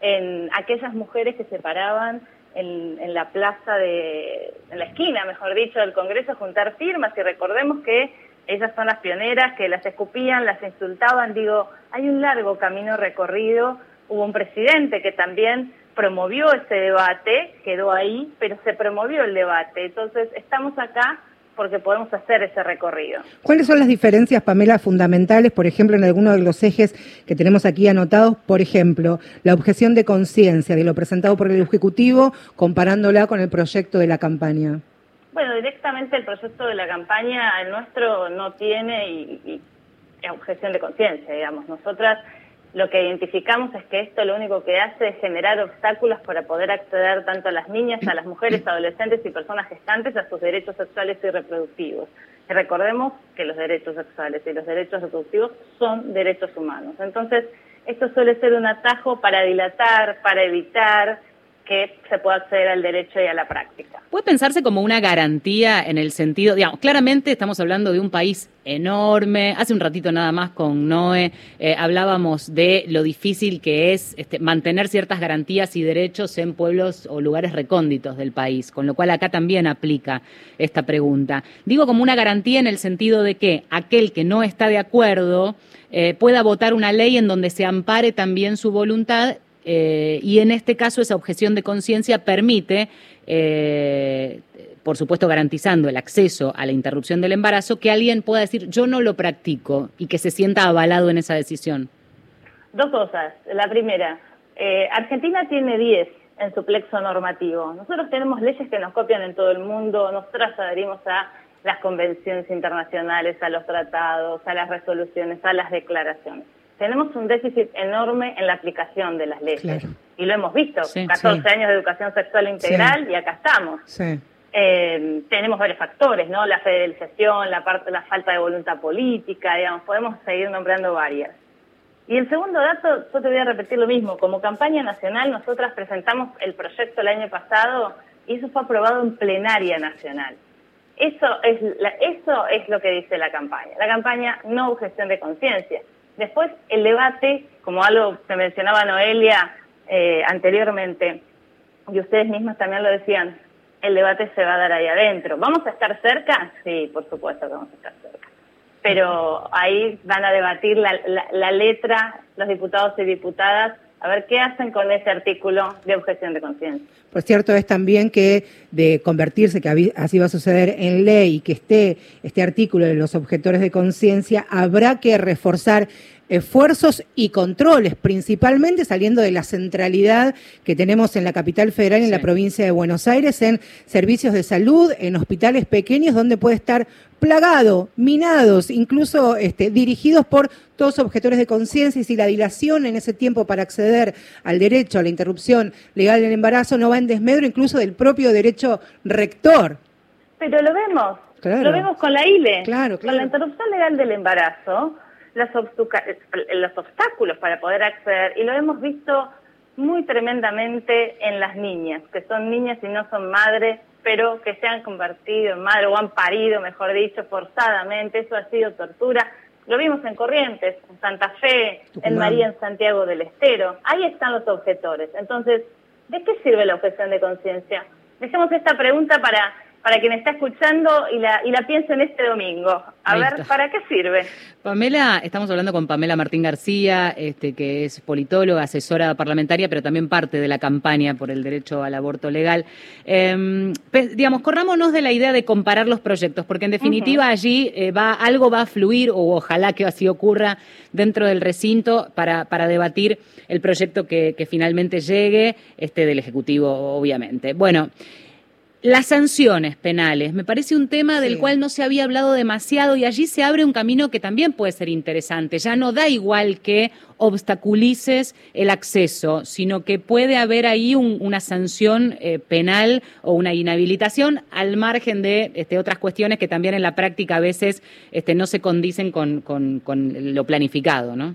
en aquellas mujeres que se paraban en, en, la plaza de, en la esquina, mejor dicho, del Congreso a juntar firmas y recordemos que ellas son las pioneras que las escupían, las insultaban, digo, hay un largo camino recorrido, hubo un presidente que también promovió ese debate, quedó ahí, pero se promovió el debate. Entonces, estamos acá porque podemos hacer ese recorrido. ¿Cuáles son las diferencias, Pamela, fundamentales, por ejemplo, en alguno de los ejes que tenemos aquí anotados? Por ejemplo, la objeción de conciencia de lo presentado por el Ejecutivo, comparándola con el proyecto de la campaña. Bueno, directamente el proyecto de la campaña, el nuestro no tiene y objeción de conciencia, digamos. Nosotras lo que identificamos es que esto lo único que hace es generar obstáculos para poder acceder tanto a las niñas, a las mujeres, adolescentes y personas gestantes a sus derechos sexuales y reproductivos. Y recordemos que los derechos sexuales y los derechos reproductivos son derechos humanos. Entonces, esto suele ser un atajo para dilatar, para evitar que se pueda acceder al derecho y a la práctica. ¿Puede pensarse como una garantía en el sentido, digamos, claramente estamos hablando de un país enorme, hace un ratito nada más con Noé eh, hablábamos de lo difícil que es este, mantener ciertas garantías y derechos en pueblos o lugares recónditos del país, con lo cual acá también aplica esta pregunta. Digo como una garantía en el sentido de que aquel que no está de acuerdo eh, pueda votar una ley en donde se ampare también su voluntad eh, y en este caso esa objeción de conciencia permite eh, por supuesto garantizando el acceso a la interrupción del embarazo, que alguien pueda decir yo no lo practico y que se sienta avalado en esa decisión? Dos cosas. La primera, eh, Argentina tiene 10 en su plexo normativo. Nosotros tenemos leyes que nos copian en todo el mundo, nosotros adherimos a las convenciones internacionales, a los tratados, a las resoluciones, a las declaraciones. Tenemos un déficit enorme en la aplicación de las leyes. Y lo hemos visto, 14 años de educación sexual integral y acá estamos. Eh, tenemos varios factores, ¿no? La federalización, la, parte, la falta de voluntad política, digamos, podemos seguir nombrando varias. Y el segundo dato, yo te voy a repetir lo mismo, como campaña nacional nosotras presentamos el proyecto el año pasado y eso fue aprobado en plenaria nacional. Eso es, eso es lo que dice la campaña. La campaña no objeción de conciencia. Después, el debate, como algo que mencionaba Noelia eh, anteriormente, y ustedes mismos también lo decían, el debate se va a dar ahí adentro. ¿Vamos a estar cerca? Sí, por supuesto que vamos a estar cerca. Pero ahí van a debatir la, la letra los diputados y diputadas a ver qué hacen con ese artículo de objeción de conciencia. Por cierto, es también que de convertirse, que así va a suceder en ley, que esté este artículo de los objetores de conciencia, habrá que reforzar esfuerzos y controles, principalmente saliendo de la centralidad que tenemos en la capital federal, en la provincia de Buenos Aires, en servicios de salud, en hospitales pequeños, donde puede estar plagado, minados, incluso este, dirigidos por todos objetores de conciencia y si la dilación en ese tiempo para acceder al derecho a la interrupción legal del embarazo no va en desmedro incluso del propio derecho rector. Pero lo vemos, lo vemos con la ILE, claro, con la interrupción legal del embarazo, los, los obstáculos para poder acceder y lo hemos visto muy tremendamente en las niñas, que son niñas y no son madres, pero que se han convertido en madre o han parido, mejor dicho, forzadamente. Eso ha sido tortura. Lo vimos en Corrientes, en Santa Fe, en María, en Santiago del Estero. Ahí están los objetores. Entonces, ¿de qué sirve la objeción de conciencia? Dejemos esta pregunta para para quien está escuchando y la, y la piense en este domingo. A ver, ¿para qué sirve? Pamela, estamos hablando con Pamela Martín García, este, que es politóloga, asesora parlamentaria, pero también parte de la campaña por el derecho al aborto legal. Eh, digamos, corrámonos de la idea de comparar los proyectos, porque en definitiva allí eh, va, algo va a fluir, o ojalá que así ocurra, dentro del recinto para, para debatir el proyecto que, que finalmente llegue, este del Ejecutivo, obviamente. Bueno. Las sanciones penales, me parece un tema del cual no se había hablado demasiado y allí se abre un camino que también puede ser interesante. Ya no da igual que obstaculices el acceso, sino que puede haber ahí una sanción eh, penal o una inhabilitación al margen de este, otras cuestiones que también en la práctica a veces este, no se condicen con, lo planificado, ¿no?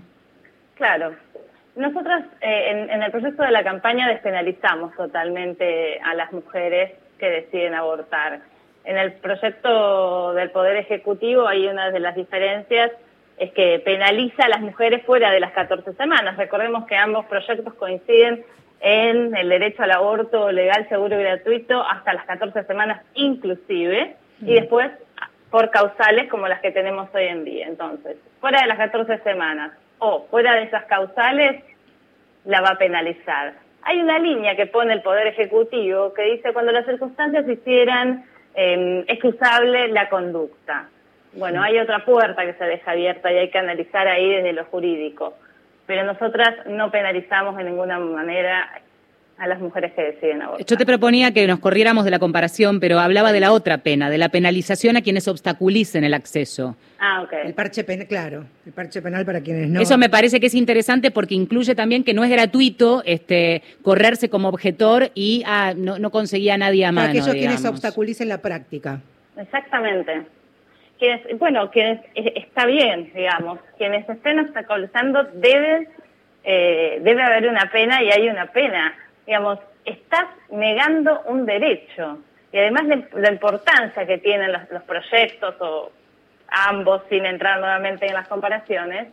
Claro, nosotros eh, en, el proceso de la campaña despenalizamos totalmente a las mujeres que deciden abortar. En el proyecto del Poder Ejecutivo hay una de las diferencias es que penaliza a las mujeres fuera de las 14 semanas. Recordemos que ambos proyectos coinciden en el derecho al aborto legal, seguro y gratuito hasta las 14 semanas inclusive, y después por causales como las que tenemos hoy en día. Entonces, fuera de las 14 semanas o fuera de esas causales, la va a penalizar. Hay una línea que pone el Poder Ejecutivo que dice cuando las circunstancias hicieran excusable la conducta. Bueno, hay otra puerta que se deja abierta y hay que analizar ahí desde lo jurídico. Pero nosotras no penalizamos de ninguna manera a las mujeres que deciden abortar. Yo te proponía que nos corriéramos de la comparación, pero hablaba de la otra pena, de la penalización a quienes obstaculicen el acceso. Ah, ok. El parche penal, claro, el parche penal para quienes no. Eso me parece que es interesante porque incluye también que no es gratuito este, correrse como objetor y ah, no, no conseguía a nadie a mano. Para aquellos quienes obstaculicen la práctica. Exactamente. Quienes, bueno, quienes eh, está bien, digamos, quienes estén obstaculizando deben, eh, debe haber una pena y hay una pena digamos, estás negando un derecho. Y además de la importancia que tienen los, proyectos, o ambos, sin entrar nuevamente en las comparaciones,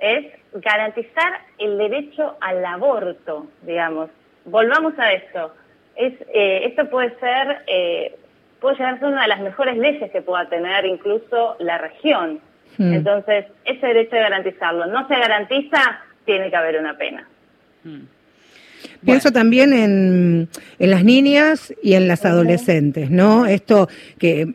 es garantizar el derecho al aborto, digamos. Volvamos a esto. Es, eh, esto puede ser, eh, puede llegar a ser una de las mejores leyes que pueda tener incluso la región. Hmm. Entonces, ese derecho de garantizarlo no se garantiza, tiene que haber una pena. Pienso también en, en, las niñas y en las adolescentes, ¿no? Esto que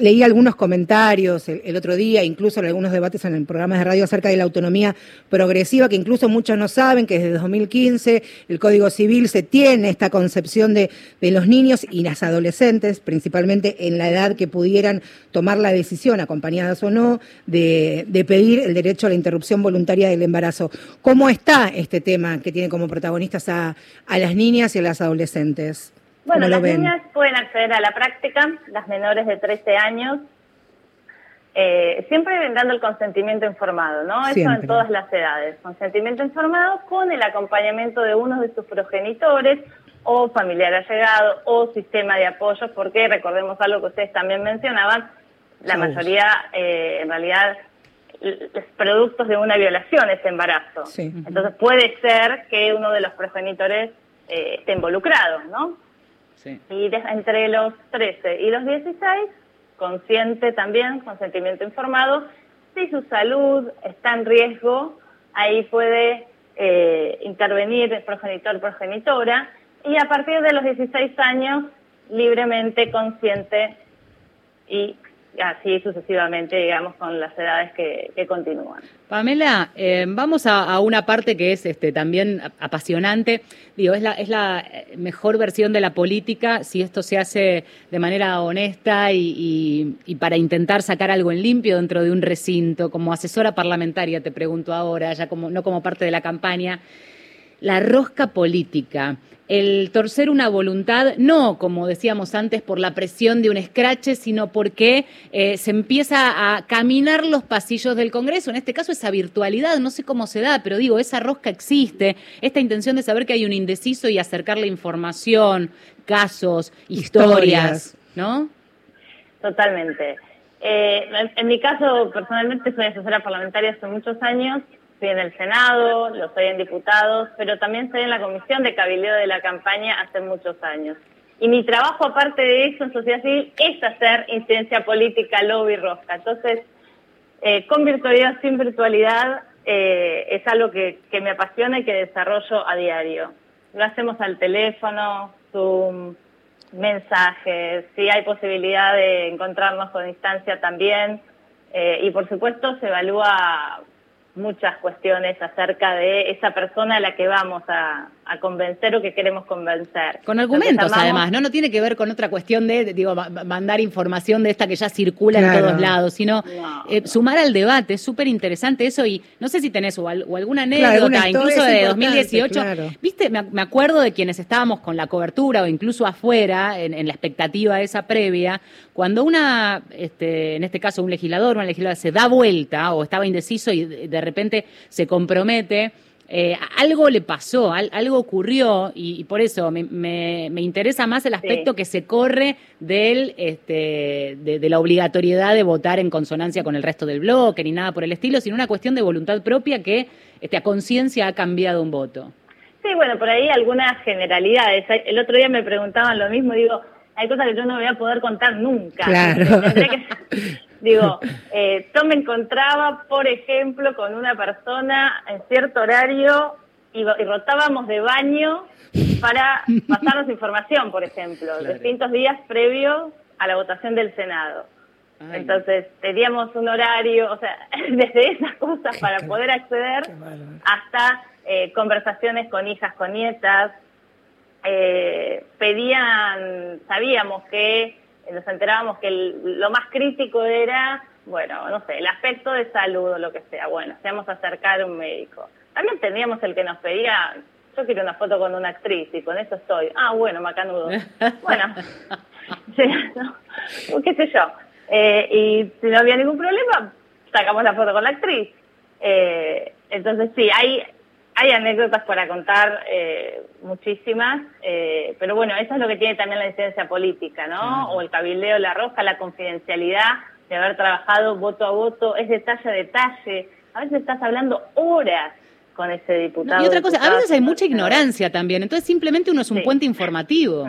leí algunos comentarios el, otro día, incluso en algunos debates en el programa de radio acerca de la autonomía progresiva, que incluso muchos no saben que desde 2015 el Código Civil se tiene esta concepción de, los niños y las adolescentes, principalmente en la edad que pudieran tomar la decisión, acompañadas o no, de, pedir el derecho a la interrupción voluntaria del embarazo. ¿Cómo está este tema que tiene como protagonistas a las niñas y a las adolescentes? Bueno, las niñas pueden acceder a la práctica, las menores de 13 años, eh, siempre dando el consentimiento informado, ¿no? Eso en todas las edades. Consentimiento informado con el acompañamiento de uno de sus progenitores o familiar allegado o sistema de apoyo, porque recordemos algo que ustedes también mencionaban, la mayoría eh, en realidad es productos de una violación ese embarazo. Entonces puede ser que uno de los progenitores eh, esté involucrado, ¿no? Y entre los 13 y los 16, consciente también, consentimiento informado, si su salud está en riesgo, ahí puede eh, intervenir el progenitor, progenitora, y a partir de los 16 años, libremente consciente y así sucesivamente, digamos, con las edades que, continúan. Pamela, eh, vamos a, una parte que es este, también apasionante. Digo, es la, es la mejor versión de la política si esto se hace de manera honesta y, y, para intentar sacar algo en limpio dentro de un recinto. Como asesora parlamentaria, te pregunto ahora, ya como, no como parte de la campaña, la rosca política el torcer una voluntad, no, como decíamos antes, por la presión de un escrache, sino porque eh, se empieza a caminar los pasillos del Congreso. En este caso, esa virtualidad, no sé cómo se da, pero digo, esa rosca existe, esta intención de saber que hay un indeciso y acercarle información, casos, historias, ¿no? Totalmente. Eh, en mi caso, personalmente, soy asesora parlamentaria hace muchos años estoy en el Senado, lo soy en diputados, pero también estoy en la comisión de cabildeo de la campaña hace muchos años. Y mi trabajo, aparte de eso en sociedad civil, es hacer incidencia política, lobby, rosca. Entonces, eh, con virtualidad, sin virtualidad, eh, es algo que, que me apasiona y que desarrollo a diario. Lo hacemos al teléfono, Zoom, mensajes, si hay posibilidad de encontrarnos con distancia también. Eh, y por supuesto se evalúa muchas cuestiones acerca de esa persona a la que vamos a, convencer o que queremos convencer. Con argumentos, además, ¿no? No tiene que ver con otra cuestión de, digo, mandar información de esta que ya circula en todos lados, sino eh, sumar al debate. Es súper interesante eso y no sé si tenés o, alguna anécdota, incluso de 2018. Viste, me, acuerdo de quienes estábamos con la cobertura o incluso afuera, en, en la expectativa esa previa, cuando una, este, en este caso un legislador, una legisladora se da vuelta o estaba indeciso y de repente se compromete, eh, algo le pasó, algo ocurrió y, por eso me, interesa más el aspecto que se corre del, este, de, la obligatoriedad de votar en consonancia con el resto del bloque ni nada por el estilo, sino una cuestión de voluntad propia que este, a conciencia ha cambiado un voto. Sí, bueno, por ahí algunas generalidades. El otro día me preguntaban lo mismo, digo, hay cosas que yo no voy a poder contar nunca. Claro. digo, eh, yo me encontraba, por ejemplo, con una persona en cierto horario y, rotábamos de baño para pasarnos información, por ejemplo, distintos días previos a la votación del Senado. Entonces teníamos un horario, o sea, desde esas cosas para poder acceder hasta eh, conversaciones con hijas, con nietas, eh, pedían, sabíamos que, nos enterábamos que lo más crítico era, bueno, no sé, el aspecto de salud o lo que sea, bueno, seamos acercar a un médico. También teníamos el que nos pedía, yo quiero una foto con una actriz y con eso estoy. Ah, bueno, macanudo. bueno, qué sé yo. Eh, y si no había ningún problema, sacamos la foto con la actriz. Eh, entonces sí, hay hay anécdotas para contar, eh, muchísimas, eh, pero bueno, eso es lo que tiene también la incidencia política, ¿no? O el cabildeo, la roja, la confidencialidad de haber trabajado voto a voto, es detalle a detalle. A veces estás hablando horas con ese diputado. y otra cosa, a veces hay mucha ignorancia también, entonces simplemente uno es un puente informativo.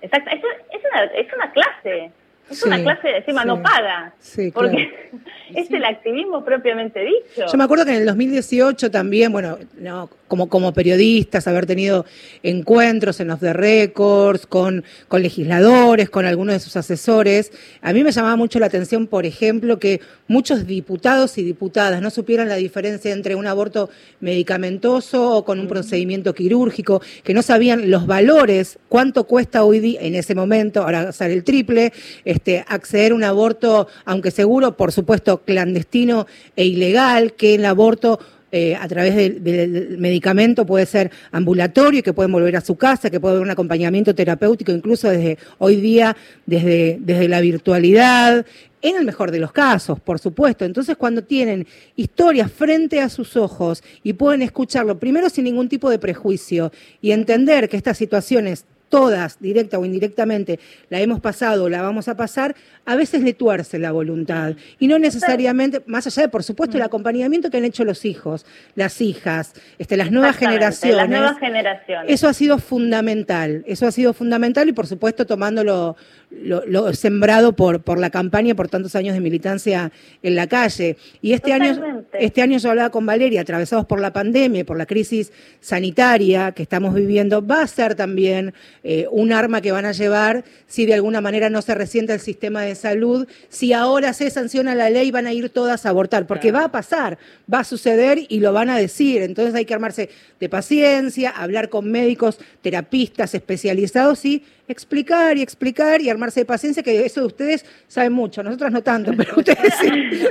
Exacto, es, una, es una clase. Es una clase, encima no paga. porque es el activismo propiamente dicho. Yo me acuerdo que en el 2018 también, bueno, no como, como periodistas, haber tenido encuentros en los de records, con, con legisladores, con algunos de sus asesores. A mí me llamaba mucho la atención, por ejemplo, que muchos diputados y diputadas no supieran la diferencia entre un aborto medicamentoso o con un procedimiento quirúrgico, que no sabían los valores, cuánto cuesta hoy día, en ese momento, ahora sale el triple, este, acceder a un aborto, aunque seguro, por supuesto, clandestino e ilegal, que el aborto eh, a través del, medicamento puede ser ambulatorio, que pueden volver a su casa, que puede haber un acompañamiento terapéutico, incluso desde hoy día, desde, desde la virtualidad, en el mejor de los casos, por supuesto. Entonces, cuando tienen historias frente a sus ojos y pueden escucharlo, primero sin ningún tipo de prejuicio y entender que estas situaciones todas, directa o indirectamente, la hemos pasado o la vamos a pasar, a veces le tuerce la voluntad. Y no necesariamente, más allá de, por supuesto, el mm. acompañamiento que han hecho los hijos, las hijas, este, las nuevas generaciones. Las nuevas generaciones. Eso ha sido fundamental, eso ha sido fundamental y, por supuesto, tomándolo lo, sembrado por, por la campaña, por tantos años de militancia en la calle. Y este año, este año yo hablaba con Valeria, atravesados por la pandemia, por la crisis sanitaria que estamos viviendo, va a ser también eh, un arma que van a llevar si de alguna manera no se resiente el sistema de salud, si ahora se sanciona la ley van a ir todas a abortar, porque va a pasar, va a suceder y lo van a decir. Entonces hay que armarse de paciencia, hablar con médicos, terapistas especializados y explicar y explicar y armarse de paciencia, que eso de ustedes saben mucho, nosotros no tanto, pero ustedes sí.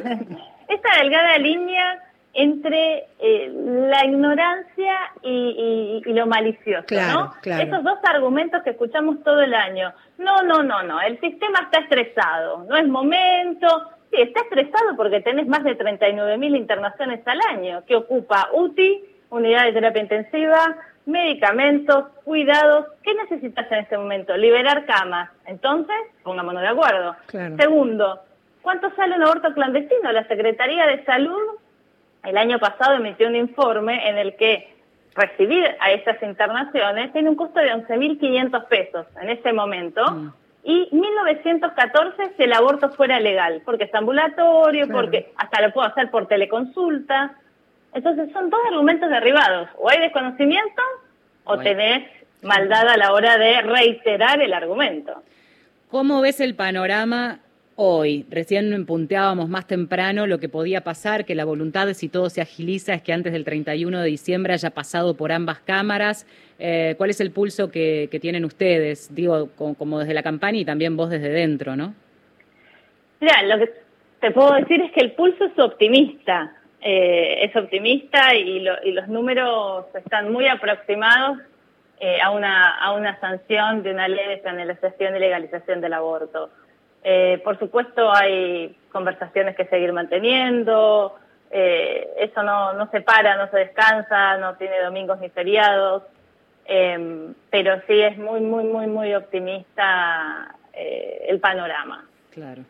Esta delgada línea entre eh, la ignorancia y, lo malicioso, ¿no? Esos dos argumentos que escuchamos todo el año. No, no, no, no, el sistema está estresado, no es momento. Sí, está estresado porque tenés más de 39.000 internaciones al año, que ocupa UTI, unidad de terapia intensiva, medicamentos, cuidados. ¿Qué necesitas en este momento? Liberar camas. Entonces, pongámonos de acuerdo. Segundo, ¿cuánto sale un aborto clandestino? La Secretaría de Salud el año pasado emitió un informe en el que recibir a esas internaciones tiene un costo de 11.500 pesos en ese momento. Mm. Y 1914 si el aborto fuera legal, porque es ambulatorio, porque hasta lo puedo hacer por teleconsulta. Entonces son dos argumentos derribados. O hay desconocimiento o tenés maldad a la hora de reiterar el argumento. ¿Cómo ves el panorama hoy? Recién punteábamos más temprano lo que podía pasar, que la voluntad, si todo se agiliza, es que antes del 31 de diciembre haya pasado por ambas cámaras. Eh, ¿Cuál es el pulso que, tienen ustedes? Digo, como, desde la campaña y también vos desde dentro, ¿no? Mira, lo que te puedo decir es que el pulso es optimista. Eh, es optimista y, los números están muy aproximados eh, a, una, a una sanción de una ley de penalización y legalización del aborto. Eh, por supuesto hay conversaciones que seguir manteniendo, eso no, no se para, no se descansa, no tiene domingos ni feriados, pero sí es muy, muy, muy, muy optimista el panorama. Claro.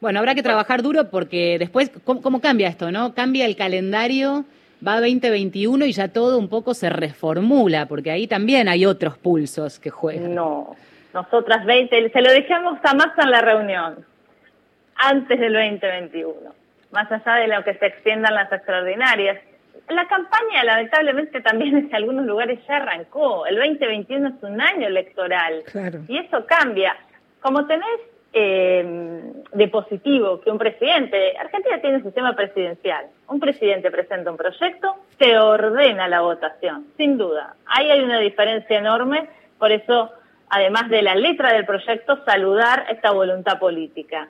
Bueno, habrá que trabajar duro porque después, ¿cómo, cambia esto, no? Cambia el calendario, va 2021 y ya todo un poco se reformula, porque ahí también hay otros pulsos que juegan. No, nosotras 20, se lo dejamos a más en la reunión, antes del 2021, más allá de lo que se extiendan las extraordinarias. La campaña, lamentablemente, también en algunos lugares ya arrancó. El 2021 es un año electoral. Y eso cambia. Como tenés eh, de positivo que un presidente, Argentina tiene un sistema presidencial, un presidente presenta un proyecto, se ordena la votación, sin duda. Ahí hay una diferencia enorme, por eso, además de la letra del proyecto, saludar esta voluntad política.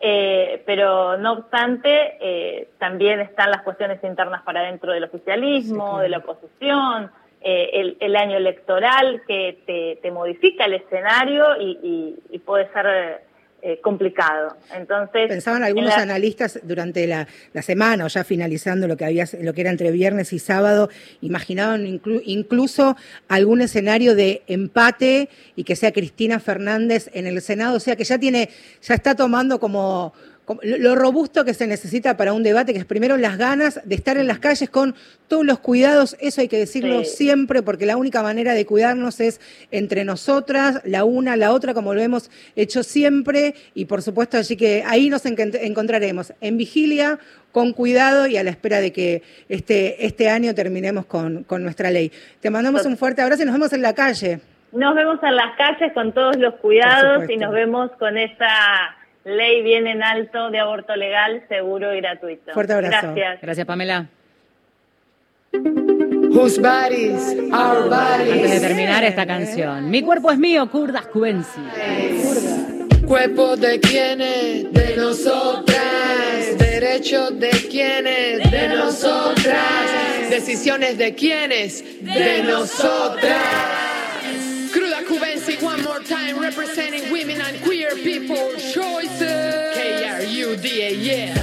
Eh, pero no obstante, eh, también están las cuestiones internas para dentro del oficialismo, de la oposición, eh, el, año electoral que te, modifica el escenario y, y puede ser eh, complicado. Entonces, pensaban algunos analistas durante la, semana o ya finalizando lo que había lo que era entre viernes y sábado, imaginaban incluso algún escenario de empate y que sea Cristina Fernández en el Senado, o sea que ya tiene ya está tomando como lo robusto que se necesita para un debate, que es primero las ganas de estar en las calles con todos los cuidados, eso hay que decirlo siempre, porque la única manera de cuidarnos es entre nosotras, la una, la otra, como lo hemos hecho siempre, y por supuesto, así que ahí nos encontraremos en vigilia, con cuidado y a la espera de que este, este año terminemos con, con nuestra ley. Te mandamos un fuerte abrazo y nos vemos en la calle. Nos vemos en las calles con todos los cuidados y nos vemos con esta ley bien en alto de aborto legal, seguro y gratuito. Fuerte abrazo. Gracias. Gracias, Pamela. Whose bodies, our bodies. Antes de terminar esta canción, Mi cuerpo es mío, Kurdas Kubensi. Cuerpo de quienes, de nosotras. Derechos de quienes, de nosotras. Decisiones de quienes, de nosotras. Cruda Cubensi, one more time, representing women and queer people choices. K-R-U-D-A, yeah.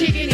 Somos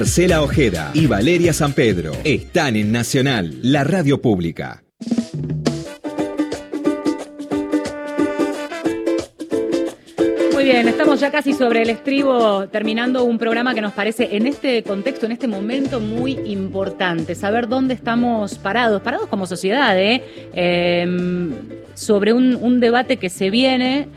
Marcela Ojeda y Valeria San Pedro están en Nacional, la radio pública. Muy bien, estamos ya casi sobre el estribo, terminando un programa que nos parece en este contexto, en este momento muy importante, saber dónde estamos parados, parados como sociedad, ¿eh? Em, sobre un, un debate que se viene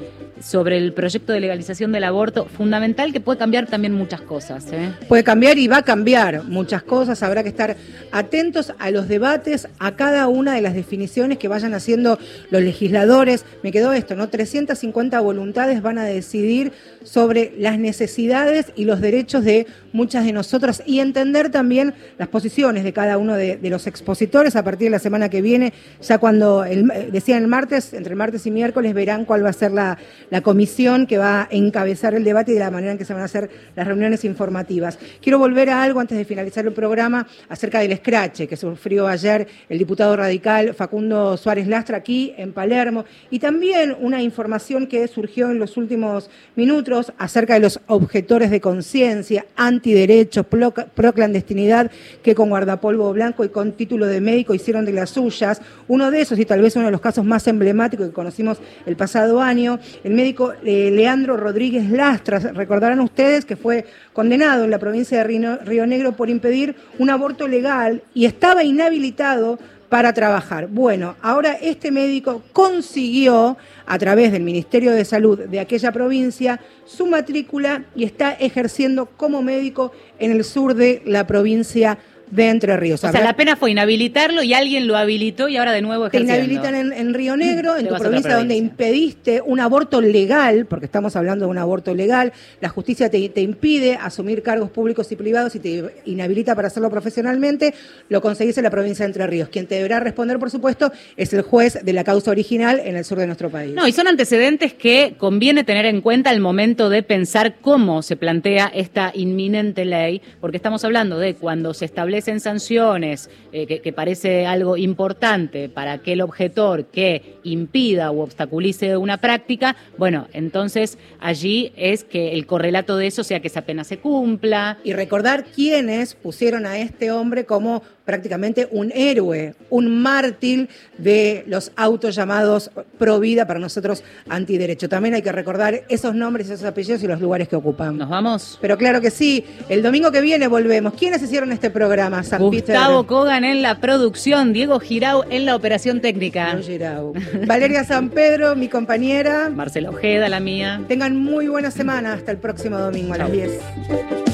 sobre el proyecto de legalización del aborto, fundamental que puede cambiar también muchas cosas. ¿eh? Puede cambiar y va a cambiar muchas cosas. Habrá que estar atentos a los debates, a cada una de las definiciones que vayan haciendo los legisladores. Me quedó esto, ¿no? 350 voluntades van a decidir sobre las necesidades y los derechos de muchas de nosotras y entender también las posiciones de cada uno de, los expositores a partir de la semana que viene, ya cuando, el, decían el martes, entre martes y miércoles verán cuál va a ser la, la comisión que va a encabezar el debate y de la manera en que se van a hacer las reuniones informativas. Quiero volver a algo antes de finalizar el programa acerca del escrache que sufrió ayer el diputado radical Facundo Suárez Lastra aquí en Palermo y también una información que surgió en los últimos minutos acerca de los objetores de conciencia, antiderechos, pro, clandestinidad que con guardapolvo blanco y con título de médico hicieron de las suyas. Uno de esos y tal vez uno de los casos más emblemáticos que conocimos el pasado año, el médico eh, Leandro Rodríguez Lastra, recordarán ustedes que fue condenado en la provincia de Río Negro por impedir un aborto legal y estaba inhabilitado para trabajar. Bueno, ahora este médico consiguió, a través del Ministerio de Salud de aquella provincia, su matrícula y está ejerciendo como médico en el sur de la provincia de Entre Ríos. O sea, la pena fue inhabilitarlo y alguien lo habilitó y ahora de nuevo ejerciendo. Te inhabilitan en, Río Negro, en tu provincia, donde impediste un aborto legal, porque estamos hablando de un aborto legal, la justicia te, impide asumir cargos públicos y privados y te inhabilita para hacerlo profesionalmente, lo conseguís en la provincia de Entre Ríos. Quien te deberá responder, por supuesto, es el juez de la causa original en el sur de nuestro país. No, y son antecedentes que conviene tener en cuenta al momento de pensar cómo se plantea esta inminente ley, porque estamos hablando de cuando se establece en sanciones, eh, que, parece algo importante para aquel objetor que impida u obstaculice una práctica, bueno, entonces allí es que el correlato de eso sea que esa pena se cumpla. Y recordar quiénes pusieron a este hombre como prácticamente un héroe, un mártir de los autos llamados pro vida para nosotros antiderecho. También hay que recordar esos nombres, esos apellidos y los lugares que ocupan. ¿Nos vamos? Pero claro que sí. El domingo que viene volvemos. ¿Quiénes hicieron este programa? San Gustavo Kogan en la producción, Diego Girau en la operación técnica. Girau. Valeria San Pedro, mi compañera. Marcelo Ojeda, la mía. Tengan muy buena semana. Hasta el próximo domingo a las 10.